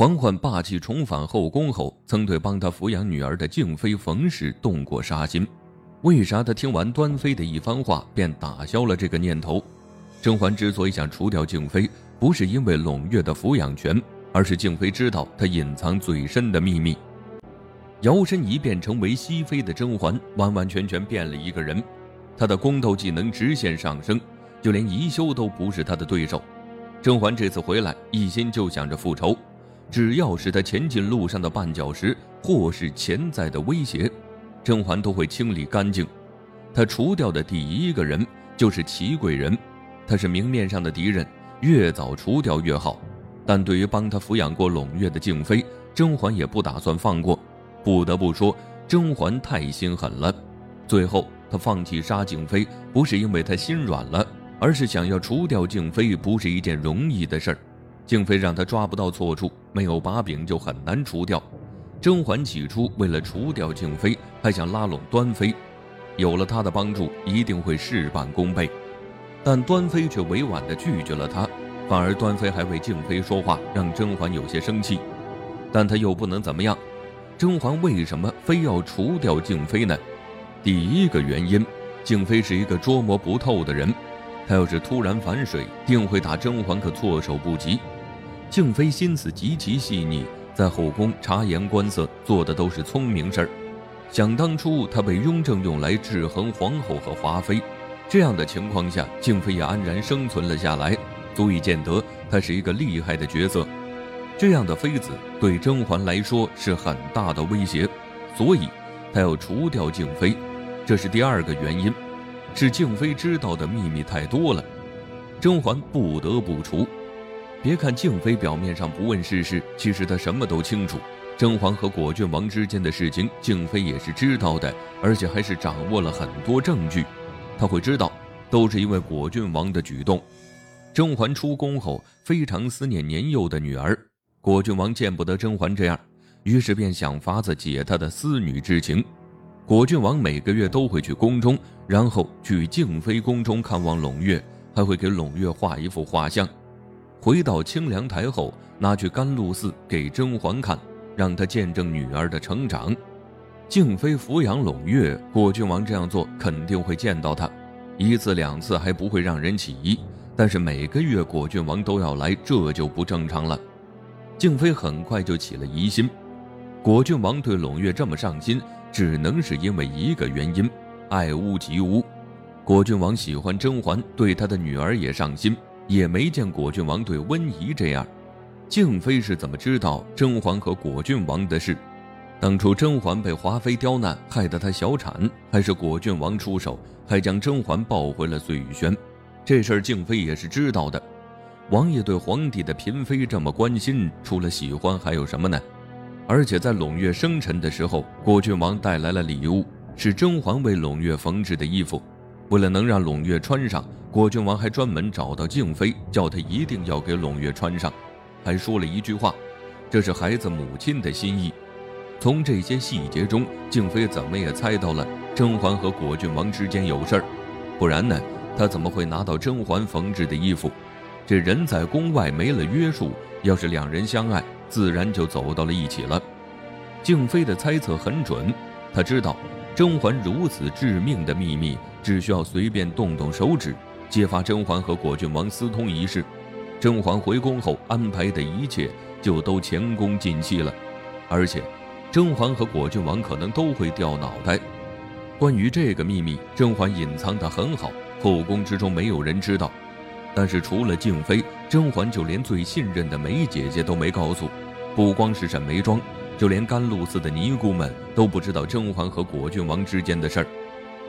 嬛嬛霸气重返后宫后，曾对帮她抚养女儿的静妃冯氏动过杀心。为啥她听完端妃的一番话便打消了这个念头？甄嬛之所以想除掉静妃，不是因为胧月的抚养权，而是静妃知道她隐藏最深的秘密。摇身一变成为熹妃的甄嬛，完完全全变了一个人。她的宫斗技能直线上升，就连宜修都不是她的对手。甄嬛这次回来，一心就想着复仇。只要是他前进路上的绊脚石，或是潜在的威胁，甄嬛都会清理干净。他除掉的第一个人就是齐贵人，他是明面上的敌人，越早除掉越好。但对于帮他抚养过胧月的静妃，甄嬛也不打算放过。不得不说，甄嬛太心狠了。最后，他放弃杀静妃，不是因为他心软了，而是想要除掉静妃，不是一件容易的事儿。静妃让他抓不到错处，没有把柄就很难除掉。甄嬛起初为了除掉静妃，还想拉拢端妃，有了他的帮助，一定会事半功倍。但端妃却委婉地拒绝了他，反而端妃还为静妃说话，让甄嬛有些生气。但他又不能怎么样。甄嬛为什么非要除掉静妃呢？第一个原因，静妃是一个捉摸不透的人，她要是突然反水，定会打甄嬛可措手不及。静妃心思极其细腻，在后宫察言观色，做的都是聪明事儿。想当初，她被雍正用来制衡皇后和华妃，这样的情况下，静妃也安然生存了下来，足以见得她是一个厉害的角色。这样的妃子对甄嬛来说是很大的威胁，所以她要除掉静妃，这是第二个原因，是静妃知道的秘密太多了，甄嬛不得不除。别看静妃表面上不问世事，其实她什么都清楚。甄嬛和果郡王之间的事情，静妃也是知道的，而且还是掌握了很多证据。她会知道，都是因为果郡王的举动。甄嬛出宫后，非常思念年幼的女儿。果郡王见不得甄嬛这样，于是便想法子解她的思女之情。果郡王每个月都会去宫中，然后去静妃宫中看望胧月，还会给胧月画一幅画像。回到清凉台后，拿去甘露寺给甄嬛看，让她见证女儿的成长。静妃抚养胧月，果郡王这样做肯定会见到她，一次两次还不会让人起疑，但是每个月果郡王都要来，这就不正常了。静妃很快就起了疑心，果郡王对胧月这么上心，只能是因为一个原因：爱屋及乌。果郡王喜欢甄嬛，对他的女儿也上心。也没见果郡王对温宜这样，静妃是怎么知道甄嬛和果郡王的事？当初甄嬛被华妃刁难，害得她小产，还是果郡王出手，还将甄嬛抱回了碎玉轩？这事儿静妃也是知道的。王爷对皇帝的嫔妃这么关心，除了喜欢还有什么呢？而且在胧月生辰的时候，果郡王带来了礼物，是甄嬛为胧月缝制的衣服。为了能让胧月穿上，果郡王还专门找到静妃，叫她一定要给胧月穿上，还说了一句话：“这是孩子母亲的心意。”从这些细节中，静妃怎么也猜到了甄嬛和果郡王之间有事儿，不然呢，她怎么会拿到甄嬛缝制的衣服？这人在宫外没了约束，要是两人相爱，自然就走到了一起了。静妃的猜测很准，她知道。甄嬛如此致命的秘密，只需要随便动动手指，揭发甄嬛和果郡王私通一事，甄嬛回宫后安排的一切就都前功尽弃了。而且，甄嬛和果郡王可能都会掉脑袋。关于这个秘密，甄嬛隐藏得很好，后宫之中没有人知道。但是除了静妃，甄嬛就连最信任的梅姐姐都没告诉。不光是沈眉庄。就连甘露寺的尼姑们都不知道甄嬛和果郡王之间的事儿，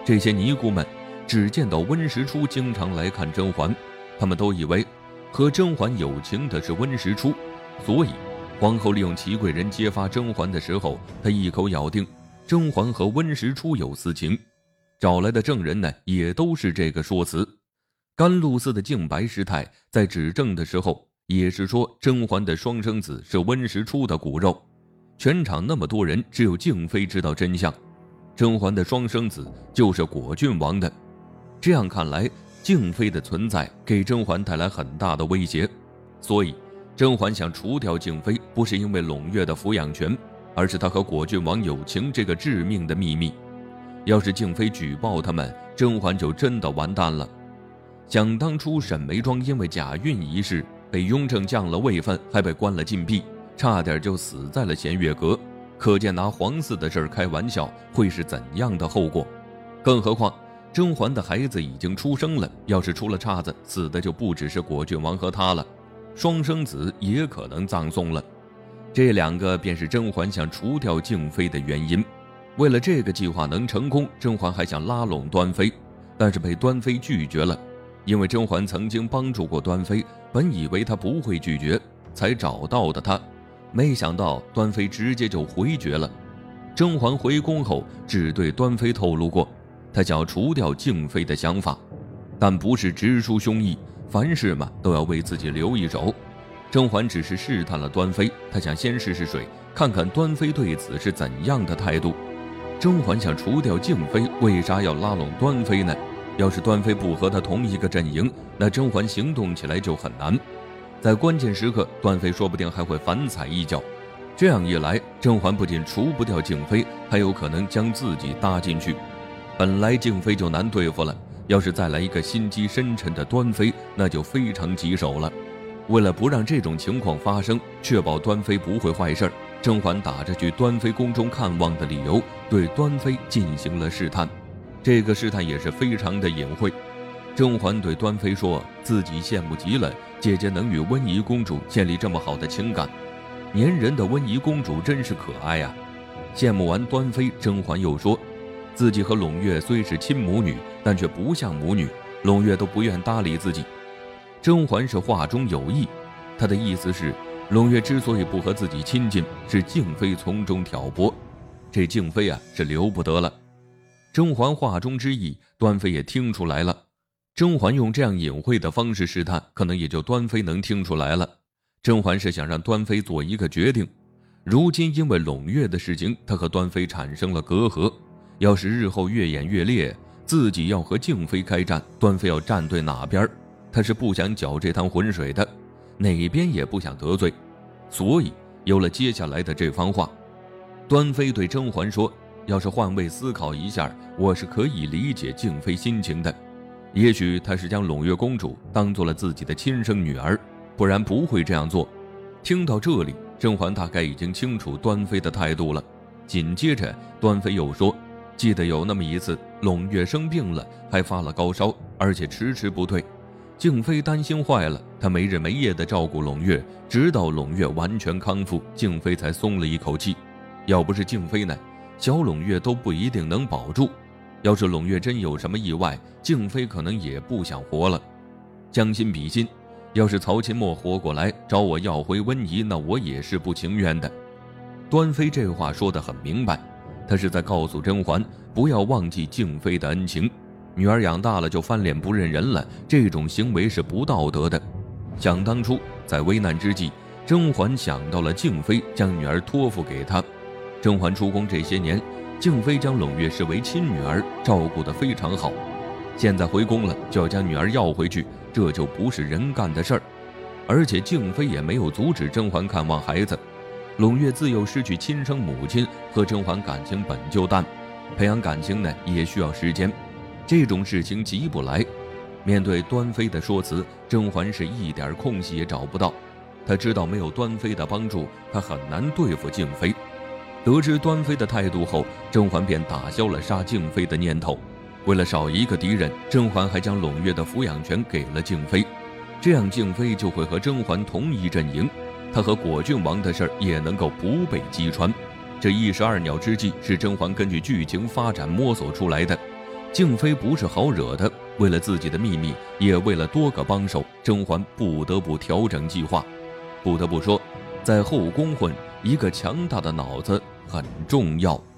这些尼姑们只见到温实初经常来看甄嬛，他们都以为和甄嬛有情的是温实初，所以皇后利用祺贵人揭发甄嬛的时候，她一口咬定甄嬛和温实初有私情，找来的证人呢也都是这个说辞。甘露寺的净白师太在指证的时候也是说甄嬛的双生子是温实初的骨肉。全场那么多人，只有静妃知道真相。甄嬛的双生子就是果郡王的。这样看来，静妃的存在给甄嬛带来很大的威胁，所以甄嬛想除掉静妃，不是因为胧月的抚养权，而是她和果郡王友情这个致命的秘密。要是静妃举报他们，甄嬛就真的完蛋了。想当初，沈眉庄因为假孕一事被雍正降了位分，还被关了禁闭，差点就死在了弦月阁。可见拿皇嗣的事儿开玩笑会是怎样的后果。更何况，甄嬛的孩子已经出生了，要是出了岔子，死的就不只是果郡王和她了，双生子也可能葬送了。这两个便是甄嬛想除掉静妃的原因。为了这个计划能成功，甄嬛还想拉拢端妃，但是被端妃拒绝了。因为甄嬛曾经帮助过端妃，本以为她不会拒绝，才找到的她，没想到端妃直接就回绝了。甄嬛回宫后，只对端妃透露过，她想要除掉静妃的想法，但不是直抒胸臆，凡事嘛都要为自己留一手。甄嬛只是试探了端妃，她想先试试水，看看端妃对此是怎样的态度。甄嬛想除掉静妃，为啥要拉拢端妃呢？要是端妃不和他同一个阵营，那甄嬛行动起来就很难。在关键时刻，端妃说不定还会反踩一脚。这样一来，甄嬛不仅除不掉静妃，还有可能将自己搭进去。本来静妃就难对付了，要是再来一个心机深沉的端妃，那就非常棘手了。为了不让这种情况发生，确保端妃不会坏事儿，甄嬛打着去端妃宫中看望的理由，对端妃进行了试探。这个试探也是非常的隐晦。甄嬛对端妃说自己羡慕极了姐姐能与温宜公主建立这么好的情感，粘人的温宜公主真是可爱呀。羡慕完端妃，甄嬛又说，自己和胧月虽是亲母女，但却不像母女，胧月都不愿搭理自己。甄嬛是话中有意，她的意思是，胧月之所以不和自己亲近，是静妃从中挑拨，这静妃啊是留不得了。甄嬛话中之意，端妃也听出来了。甄嬛用这样隐晦的方式试探，可能也就端妃能听出来了。甄嬛是想让端妃做一个决定。如今因为胧月的事情，她和端妃产生了隔阂。要是日后越演越烈，自己要和静妃开战，端妃要站队哪边？她是不想搅这滩浑水的，哪边也不想得罪。所以有了接下来的这番话。端妃对甄嬛说。要是换位思考一下，我是可以理解静妃心情的。也许她是将胧月公主当做了自己的亲生女儿，不然不会这样做。听到这里，甄嬛大概已经清楚端妃的态度了。紧接着，端妃又说：“记得有那么一次，胧月生病了，还发了高烧，而且迟迟不退。静妃担心坏了，她没日没夜地照顾胧月，直到胧月完全康复，静妃才松了一口气。要不是静妃呢？”小胧月都不一定能保住，要是胧月真有什么意外，静妃可能也不想活了。将心比心，要是曹琴墨活过来找我要回温宜，那我也是不情愿的。端妃这话说得很明白，她是在告诉甄嬛不要忘记静妃的恩情。女儿养大了就翻脸不认人了，这种行为是不道德的。想当初在危难之际，甄嬛想到了静妃，将女儿托付给她。甄嬛出宫这些年，静妃将胧月视为亲女儿，照顾得非常好。现在回宫了，就要将女儿要回去，这就不是人干的事儿。而且静妃也没有阻止甄嬛看望孩子。胧月自幼失去亲生母亲，和甄嬛感情本就淡，培养感情呢也需要时间，这种事情急不来。面对端妃的说辞，甄嬛是一点空隙也找不到。她知道没有端妃的帮助，她很难对付静妃。得知端妃的态度后，甄嬛便打消了杀静妃的念头。为了少一个敌人，甄嬛还将胧月的抚养权给了静妃，这样静妃就会和甄嬛同一阵营，她和果郡王的事儿也能够不被击穿。这一石二鸟之计是甄嬛根据剧情发展摸索出来的。静妃不是好惹的，为了自己的秘密，也为了多个帮手，甄嬛不得不调整计划。不得不说，在后宫混。一个强大的脑子很重要。